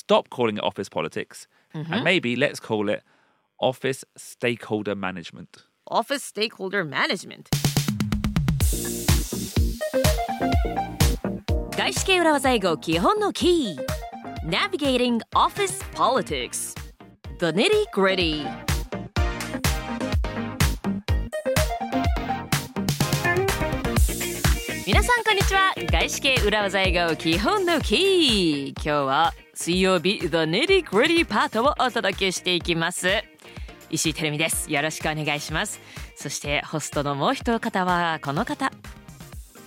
stop calling it office politics and maybe let's call it office stakeholder management. Office Stakeholder Management 外資系裏技英語基本のキー Navigating Office Politics The Nitty Gritty 皆さんこんにちは外資系裏技英語基本のキー今日は水曜日 The Nitty Gritty パートをお届けしていきます石井てるみですよろしくお願いしますそしてホストのもう一方はこの方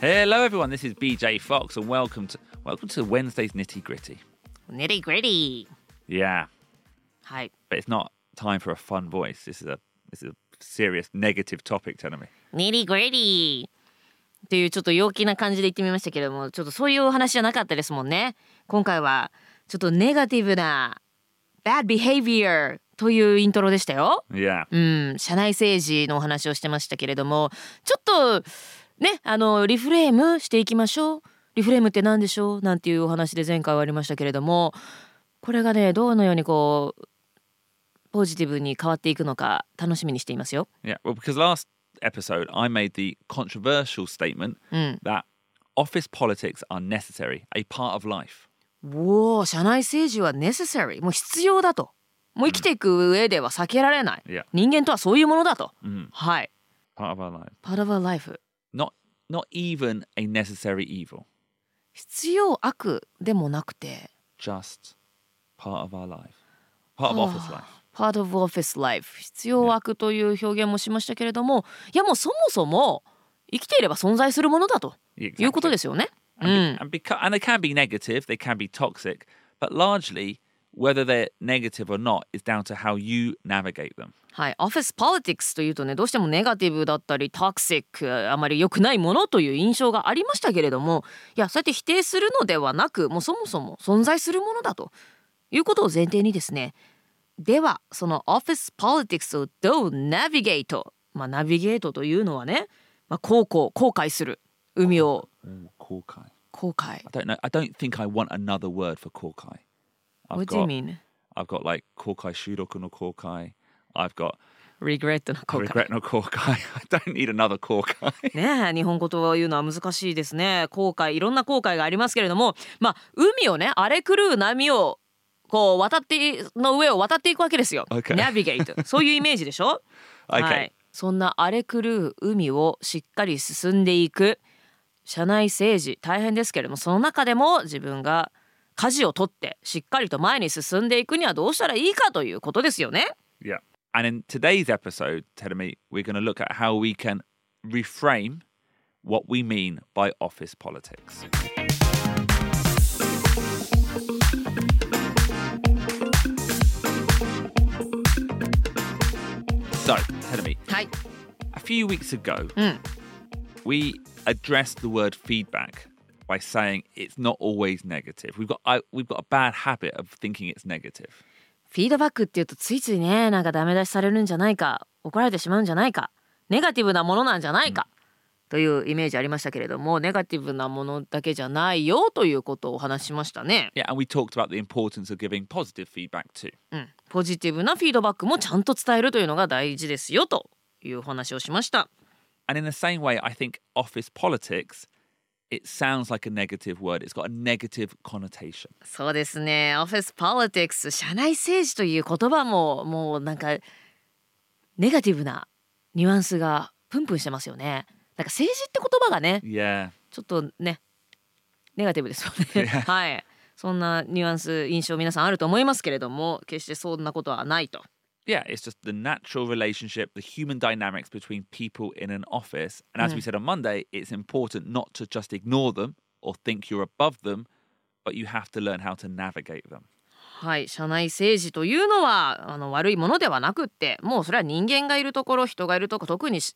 Hello everyone, this is BJ Fox and welcome to welcome to Wednesday's nitty gritty. Nitty Gritty Yeah, はい but it's not time for a fun voice. This is a this is a serious negative topic, telling me. Nitty Gritty っていうちょっと陽気な感じで言ってみましたけれどもちょっとそういうお話じゃなかったですもんね今回はちょっとネガティブな bad behavior というイントロでしたよ Yeah. うん、社内政治のお話をしてましたけれどもちょっとねあのリフレームしていきましょうリフレームって何でしょう？なんていうお話で前回はありましたけれどもこれがねどのようにこうポジティブに変わっていくのか楽しみにしていますよ。Yeah. Well, because last episode I made the controversial statement that office politics are necessary, a part of life. おお社内政治は necessary もう必要だともう生きていく上では避けられない、Yeah. 人間とはそういうものだと、うんはい Part of our life. part of our life Not not even a necessary evil. 必要悪でもなくて Just part of our life. Part of office life. part of office life 必要悪という表現もしましたけれどもいやもうそもそも生きていれば存在するものだと Exactly. いうことですよね。はい。Office politics はい、オフィスポリティクスというとね、どうしてもネガティブだったり、トクシック、あまり良くないものという印象がありましたけれども、いや、そうやって否定するのではなく、もうそもそも存在するものだということを前提にですね、では、そのオフィスポリティクスをどうナビゲート、まあ、ナビゲートというのはね、まあ、こうこう、後悔する、海を。後悔。後悔。I don't think I want another word for 後悔。I've、got, like 後悔収録の後悔。I've got regret の。ね、日本語というのは難しいですね。後悔、いろんな後悔がありますけれども、まあ海をね、荒れ狂う波をこう渡っての上を渡っていくわけですよ。ート、そういうイメージでしょ？うはい。そんな荒れ狂う海をしっかり進んでいく。社内政治大変ですけれどもその中でも自分が舵を取ってしっかりと前に進んでいくにはどうしたらいいかということですよね。Yeah. And in today's episode, Telemi, we're going to look at how we can reframe what we mean by office politics. So, い、a few weeks ago, うん、we addressed the word feedback by saying it's not always negative. We've got I, we've got a bad habit of thinking it's negative. フィードバックっていうとついついねなんかダメ出しされるんじゃないか怒られてしまうんじゃないかネガティブなものなんじゃないか、というイメージありましたけれどもネガティブなものだけじゃないよということをお話ししましたね。Yeah, and we talked about the importance of giving positive feedback too. うん、ポジティブなフィードバックもちゃんと伝えるというのが大事ですよというお話をしました。And in the same way, I think office politics, it sounds like a negative word. It's got a negative connotation. そうですね。オフィスポリティクス、社内政治という言葉ももうなんかネガティブなニュアンスがプンプンしてますよね。なんか政治って言葉がね.ちょっとね、ネガティブですよね。はい。そんなニュアンス、印象皆さんあると思いますけれども、決してそんなことはないと。Yeah, it's just the natural relationship, the human dynamics between people in an office. And as we said on Monday, it's important not to just ignore them or think you're above them, but you have to learn how to navigate them. はい、社内政治というのはあの悪いものではなくってもうそれは人間がいるところ人がいるところ特にし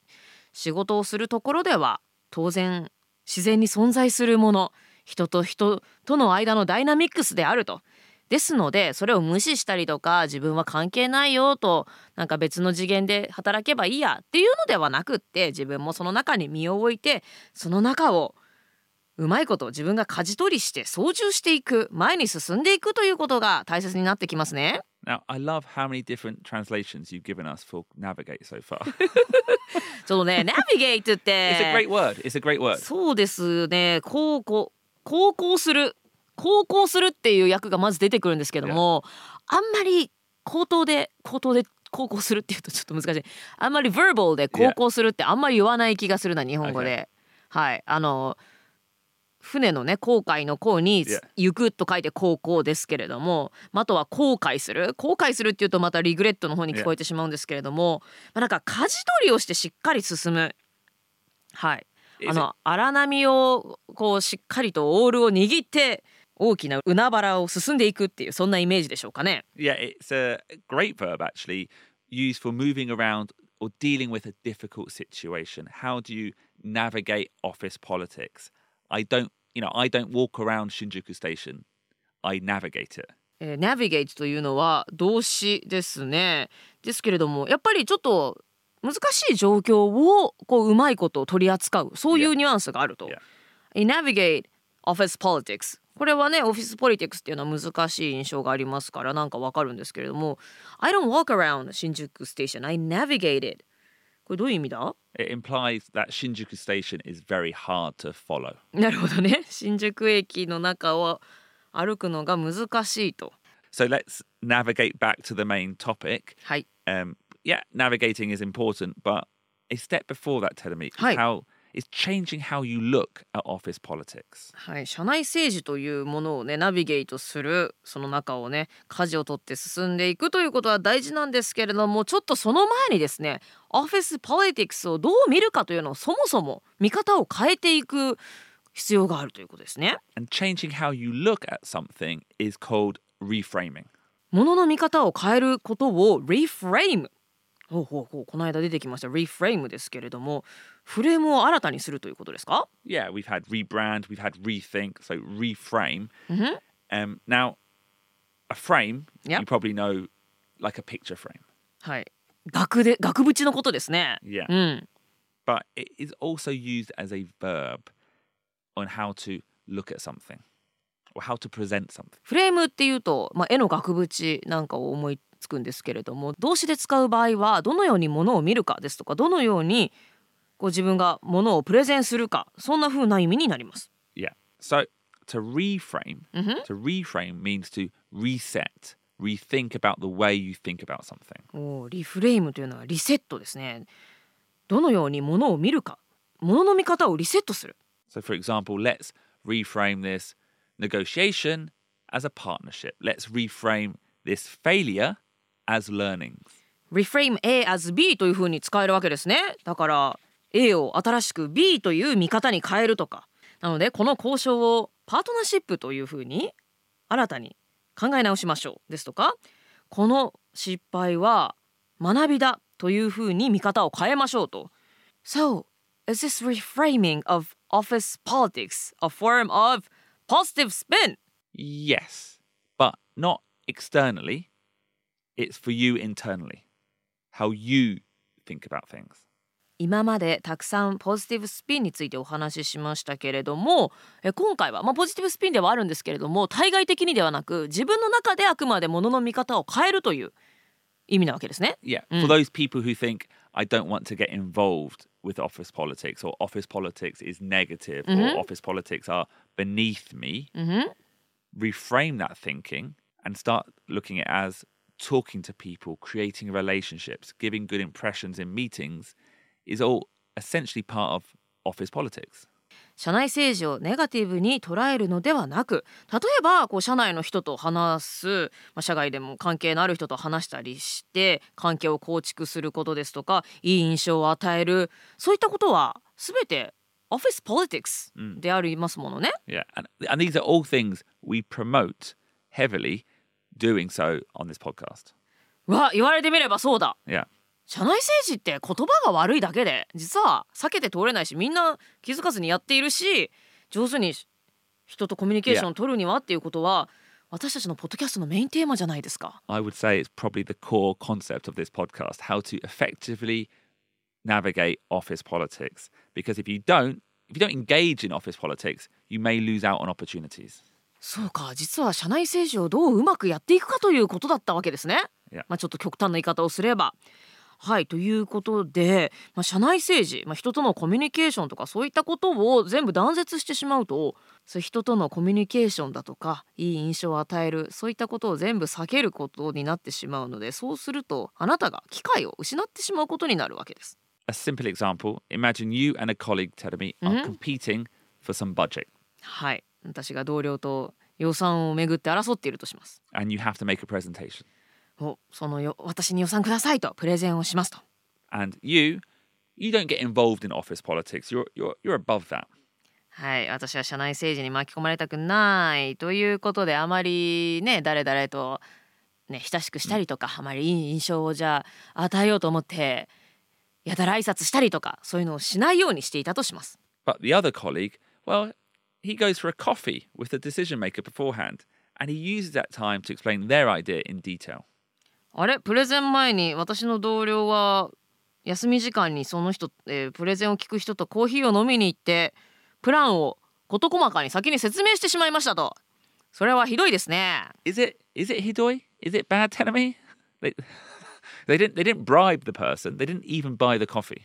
仕事をするところでは当然自然に存在するもの人と人との間のダイナミックスであると。ですのでそれを無視したりとか自分は関係ないよとなんか別の次元で働けばいいやっていうのではなくって自分もその中に身を置いてその中をうまいこと自分が舵取りして操縦していく前に進んでいくということが大切になってきますね。Now, I love how many different translations you've given us for navigate so far. ちょっとね、ナビゲートって。it's a great word. It's a great word. そうですね。航行、航行する。航行するっていう訳がまず出てくるんですけども、あんまり口頭で、口頭で航行するっていうとちょっと難しい。あんまり verbal で航行するってあんまり言わない気がするな、日本語で。はい。あの、船のね航海の航に.行くと書いて航行ですけれども、まああとは後悔する後悔するっていうとまたリグレットの方に聞こえてしまうんですけれども、まあ、なんか舵取りをしてしっかり進むはいあの荒波をこうしっかりとオールを握って大きな海原を進んでいくっていうそんなイメージでしょうかね。Yeah, it's a great verb actually, used for moving around or dealing with a difficult situation. How do you navigate office politics? I don't, you know, I don't walk around Shinjuku Station. I navigate it. えー、navigate というのは動詞ですね。ですけれどもやっぱりちょっと難しい状況をこううまいこと取り扱うそういうニュアンスがあると。Yeah. A navigate office politics これはねオフィスポリティクスっていうのは難しい印象がありますからなんかわかるんですけれども I don't walk around 新宿 station I navigated これどういう意味だ It implies that Shinjuku Station is very hard to follow. なるほどね新宿駅の中を歩くのが難しいと So let's navigate back to the main topic. はい Um, yeah, navigating is important, but a step before that, Telemi, is Hi. how is changing how you look at office politics. はい、社内政治というものをねナビゲートするその中をね舵を取って進んでいくということは大事なんですけれどもちょっとその前にですねオフィスポリティクスをどう見るかというのをそもそも見方を変えていく必要があるということですね。And changing how you look at something is called reframing. ものの見方を変えることを reframe ほうほうほうこの間出てきました reframe ですけれどもフレームを新たにするということですか Yeah, we've had rebrand, we've had rethink, so reframe. Mhm. Um, now, a frame, Yep. you probably know like a picture frame. はい額で額縁のことですね。Yeah. うん。But it is also used as a verb on how to look at something or how to present something. フレームっていうと、まあ、絵の額縁なんかを思いつくんですけれども動詞で使う場合はどのようにものを見るかですとかどのようにこう自分がものをプレゼンするかそんな風な意味になります。Yeah. So to reframe, Mhm. to reframe means to reset, rethink about the way you think about something. おーリフレームというのはリセットですね。どのようにものを見るかものの見方をリセットする。So, for example, let's reframe this negotiation as a partnership. Let's reframe this failure as learnings. reframe A as B という風に使えるわけですね。だから A を新しく B という見方に変えるとか。なのでこの交渉をパートナーシップという風に新たに考え直しましょうですとかこの失敗は学びだという風に見方を変えましょうと。So, is this reframing of office politics a form of positive spin? Yes, but not externally. It's for you internally. How you think about things. 今までたくさんポジティブスピンについてお話ししましたけれどもえ今回は、まあ、ポジティブスピンではあるんですけれども対外的にではなく自分の中であくまでものの見方を変えるという意味なわけですね。 Yeah, for those people who think, I don't want to get involved with office politics or office politics is negative or office politics are beneath me, うんふん reframe that thinking and start looking at it as talking to people, creating relationships, giving good impressions in meetings is all essentially part of office politics. 社内政治をネガティブに捉えるのではなく例えばこう社内の人と話す、まあ、社外でも関係のある人と話したりして関係を構築することですとかいい印象を与えるそういったことは全てオフィスポリティクスでありますものね。Yeah, and, and these are all things we promote heavily doing so on this podcast. わ言われてみればそうだ Yeah. 社内政治って言葉が悪いだけで実は避けて通れないしみんな気づかずにやっているし上手に人とコミュニケーションを取るにはっていうことは私たちのポッドキャストのメインテーマじゃないですか。I would say it's probably the core concept of this podcast how to effectively navigate office politics. Because if you don't, if you don't engage in office politics, you may lose out on opportunities. そうか実は社内政治をどううまくやっていくかということだったわけですね。まあ、ちょっと極端な言い方をすれば。はいということで、まあ、社内政治、まあ、人とのコミュニケーションとかそういったことを全部断絶してしまうとそう人とのコミュニケーションだとかいい印象を与えるそういったことを全部避けることになってしまうのでそうするとあなたが機会を失ってしまうことになるわけです。A simple example imagine you and a colleague, Tedemi, are competing for some budget はい私が同僚と予算をめぐって争っているとします。and you have to make a presentation. おそのよ私に予算くださいとプレゼンをしますと。And you, you don't get involved in office politics. You're, you're, you're above that. はい私は社内政治に巻き込まれたくないということであまりね誰々とね親しくしたりとか、あまりいい印象をじゃあ与えようと思ってやたら挨拶したりとかそういうのをしないようにしていたとします。But the other colleague, well, he goes for a coffee with the decision maker beforehand and he uses that time to explain their idea in detail. あれプレゼン前に私の同僚は休み時間にその人、えープレゼンを聞く人とコーヒーを飲みに行ってプランを事細かに先に説明してしまいましたとそれはひどいですね Is it is it hidoi? Is it bad me? They, they didn't they didn't bribe the person. They didn't even buy the coffee.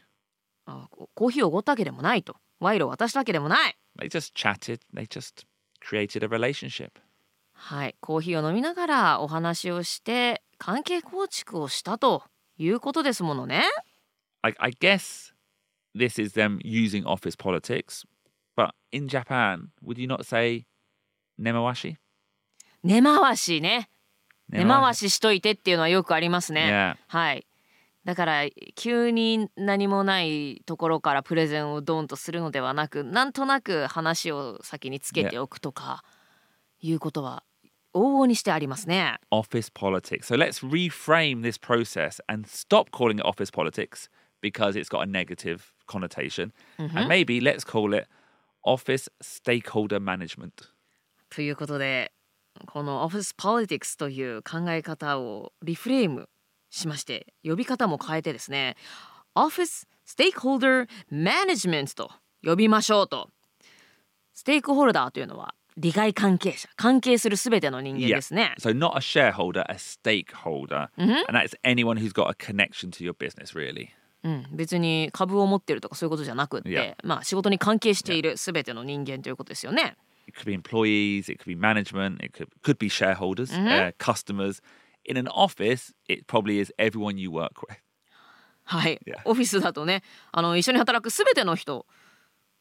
あココーヒーをおごったわけでもないと賄賂を渡したわけでもない They just chatted. They just created a relationship. はいコーヒーを飲みながらお話をして関係構築をしたということですものね I, I guess this is them using office politics, but in Japan, would you not say nemawashi? 根回しね根回ししといてっていうのはよくありますね Yeah. はいだから急に何もないところからプレゼンをドンとするのではなくなんとなく話を先につけておくとかいうことは往々にしてありますね。office politics. So let's reframe this process and stop calling it office politics because it's got a negative connotation. And maybe let's call it office stakeholder management. ということでこの Office Politics という考え方をリフレームしまして呼び方も変えてですね Office Stakeholder Management と呼びましょうとステークホルダーというのは利害関係者関係するすべての人間ですね。So not a shareholder, a stakeholder. And that's anyone who's got a connection to your business, really. うん、別に株を持ってるとかそういうことじゃなくって、Yeah. まあ仕事に関係しているすべての人間ということですよね。It could be employees, it could be management, it could could be shareholders, uh, customers. In an office, it probably is everyone you work with. はい、 Yeah. オフィスだとねあの一緒に働くすべての人、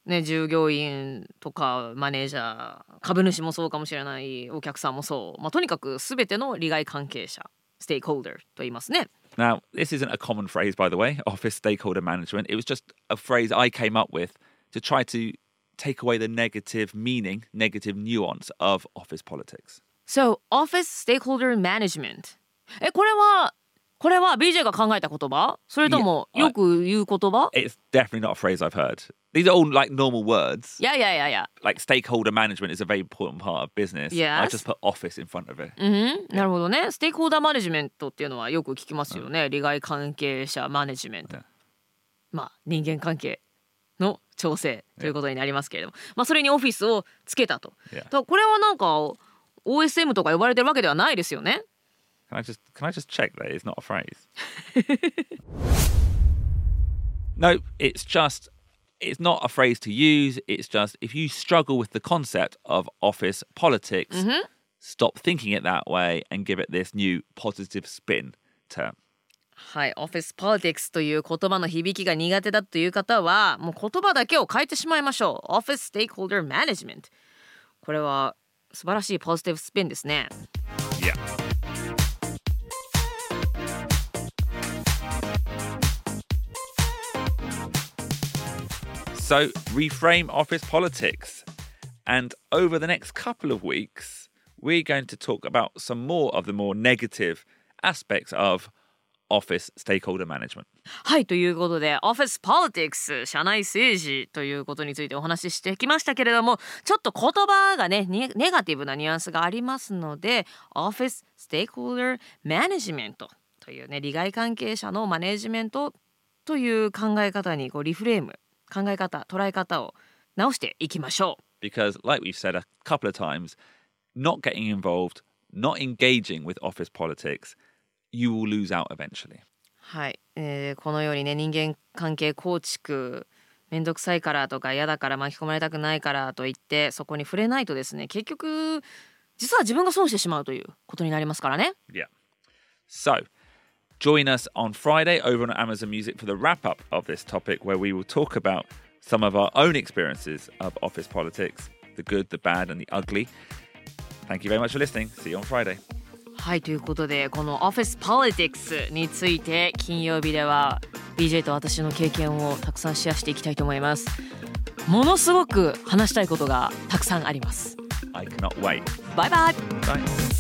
ね、従業員とかマネージャー株主もそうかもしれないお客さんもそう、まあ、とにかくすべての利害関係者ステークホルダーと言いますね。 Now, this isn't a common phrase, by the way, office stakeholder management. It was just a phrase I came up with to try to take away the negative meaning, negative nuance of office politics. So, Office Stakeholder Management えこれはこれは BJ が考えた言葉それとも Yeah, よく言う言葉 It's definitely not a phrase I've heard. These are all like normal words. いやいやいやいや Like stakeholder management is a very important part of business. I Yes. just put office in front of it. うん、なるほどね。ステークホルダーマネジメントっていうのはよく聞きますよね。利害関係者マネジメント Yeah.。まあ人間関係の調整ということになりますけれども、まあそれにオフィスをつけたと。Yeah. だからこれはなんか OSM とか呼ばれてるわけではないですよね。Can I just can I just check that it's not a phrase? no, it's just it's not a phrase to use. It's just if you struggle with the concept of office politics, stop thinking it that way and give it this new positive spin term. はい、オフィス politics という言葉の響きが苦手だという方はもう言葉だけを変えてしまいましょう。Office Stakeholder Management これは素晴らしいポジティブスピンですね。 Yeah. So, reframe office politics. And over the next couple of weeks, we're going to talk about some more of the more negative aspects of office stakeholder management. はいということで Office Politics 社内政治ということについてお話ししてきましたけれどもちょっと言葉がねネネガティブなニュアンスがありますので Office Stakeholder Management というね利害関係者のマネジメントという考え方にこうリフレーム考え方捉え方を直していきましょう Because, like we've said a couple of times, not getting involved, not engaging with office politics, you will lose out eventually. はい、えーこのようにね人間関係構築めんどくさいからとか嫌だから巻き込まれたくないからと言ってそこに触れないとですね結局実は自分が損してしまうということになりますからね Yeah. So, join us on Friday over on Amazon Music for the wrap up of this topic, where we will talk about some of our own experiences of office politics the good, the bad, and the ugly. Thank you very much for listening. See you on Friday. はいということでこの Office Politics について金曜日では BJ と私の経験をたくさんシェアしていきたいと思いますものすごく話したいことがたくさんあります I cannot wait. バイバイ.